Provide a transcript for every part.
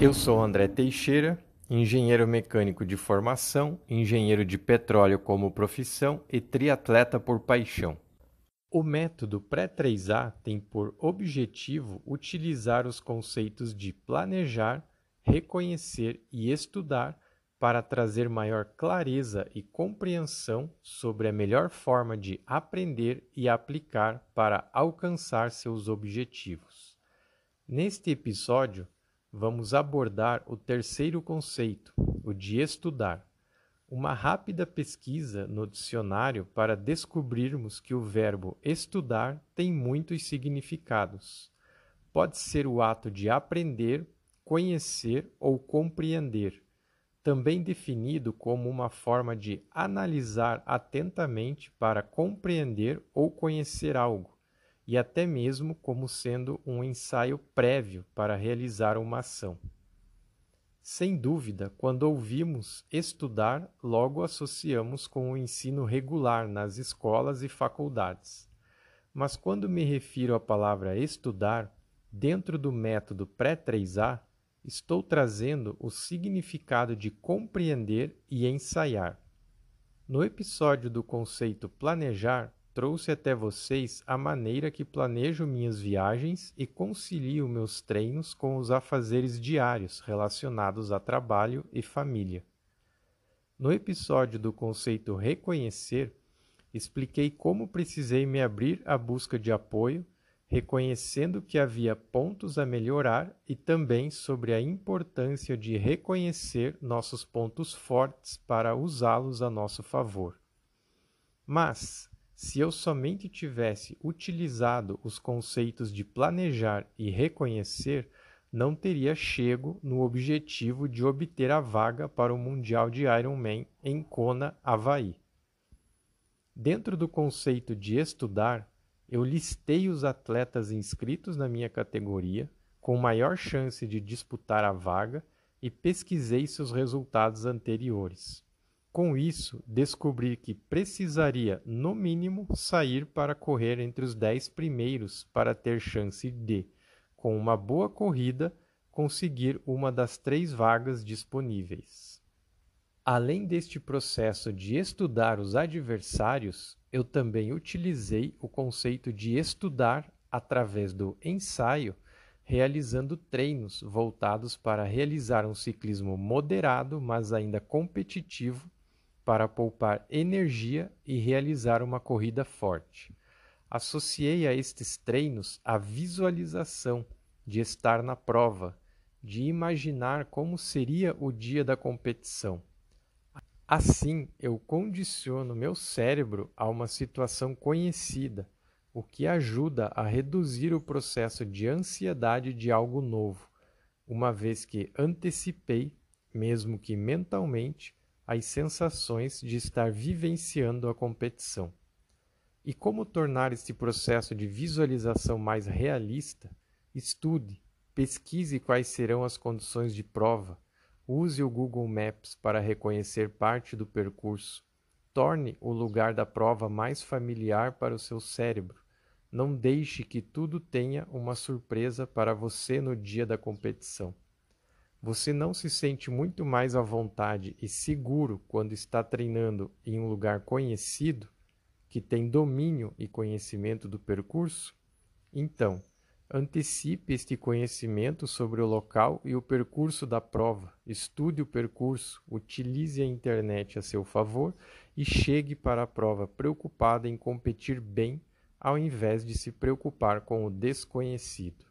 Eu sou André Teixeira engenheiro mecânico de formação, engenheiro de petróleo como profissão e triatleta por paixão. O método Pré-3A tem por objetivo utilizar os conceitos de planejar, reconhecer e estudar para trazer maior clareza e compreensão sobre a melhor forma de aprender e aplicar para alcançar seus objetivos. Neste episódio, vamos abordar o terceiro conceito, o de estudar. Uma rápida pesquisa no dicionário para descobrirmos que o verbo estudar tem muitos significados. Pode ser o ato de aprender, conhecer ou compreender, também definido como uma forma de analisar atentamente para compreender ou conhecer algo e até mesmo como sendo um ensaio prévio para realizar uma ação. Sem dúvida, quando ouvimos estudar, logo associamos com o ensino regular nas escolas e faculdades. Mas quando me refiro à palavra estudar, dentro do método pré-3A, estou trazendo o significado de compreender e ensaiar. No episódio do conceito planejar, trouxe até vocês a maneira que planejo minhas viagens e concilio meus treinos com os afazeres diários relacionados a trabalho e família. No episódio do conceito reconhecer, expliquei como precisei me abrir à busca de apoio, reconhecendo que havia pontos a melhorar e também sobre a importância de reconhecer nossos pontos fortes para usá-los a nosso favor. Mas, se eu somente tivesse utilizado os conceitos de planejar e reconhecer, não teria chego no objetivo de obter a vaga para o Mundial de Ironman em Kona, Havaí. Dentro do conceito de estudar, eu listei os atletas inscritos na minha categoria, com maior chance de disputar a vaga, e pesquisei seus resultados anteriores. Com isso, descobri que precisaria, no mínimo, sair para correr entre os dez primeiros para ter chance de, com uma boa corrida, conseguir uma das três vagas disponíveis. Além deste processo de estudar os adversários, eu também utilizei o conceito de estudar através do ensaio, realizando treinos voltados para realizar um ciclismo moderado, mas ainda competitivo para poupar energia e realizar uma corrida forte. Associei a estes treinos a visualização de estar na prova, de imaginar como seria o dia da competição. Assim, eu condiciono meu cérebro a uma situação conhecida, o que ajuda a reduzir o processo de ansiedade de algo novo, uma vez que antecipei, mesmo que mentalmente, as sensações de estar vivenciando a competição. E como tornar este processo de visualização mais realista? Estude, pesquise quais serão as condições de prova, use o Google Maps para reconhecer parte do percurso, torne o lugar da prova mais familiar para o seu cérebro. Não deixe que tudo tenha uma surpresa para você no dia da competição. Você não se sente muito mais à vontade e seguro quando está treinando em um lugar conhecido, que tem domínio e conhecimento do percurso? Então, antecipe este conhecimento sobre o local e o percurso da prova, estude o percurso, utilize a internet a seu favor e chegue para a prova preocupada em competir bem, ao invés de se preocupar com o desconhecido.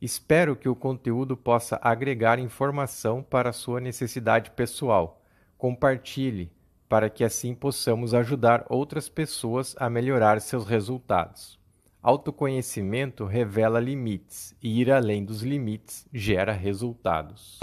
Espero que o conteúdo possa agregar informação para sua necessidade pessoal. Compartilhe, para que assim possamos ajudar outras pessoas a melhorar seus resultados. Autoconhecimento revela limites e ir além dos limites gera resultados.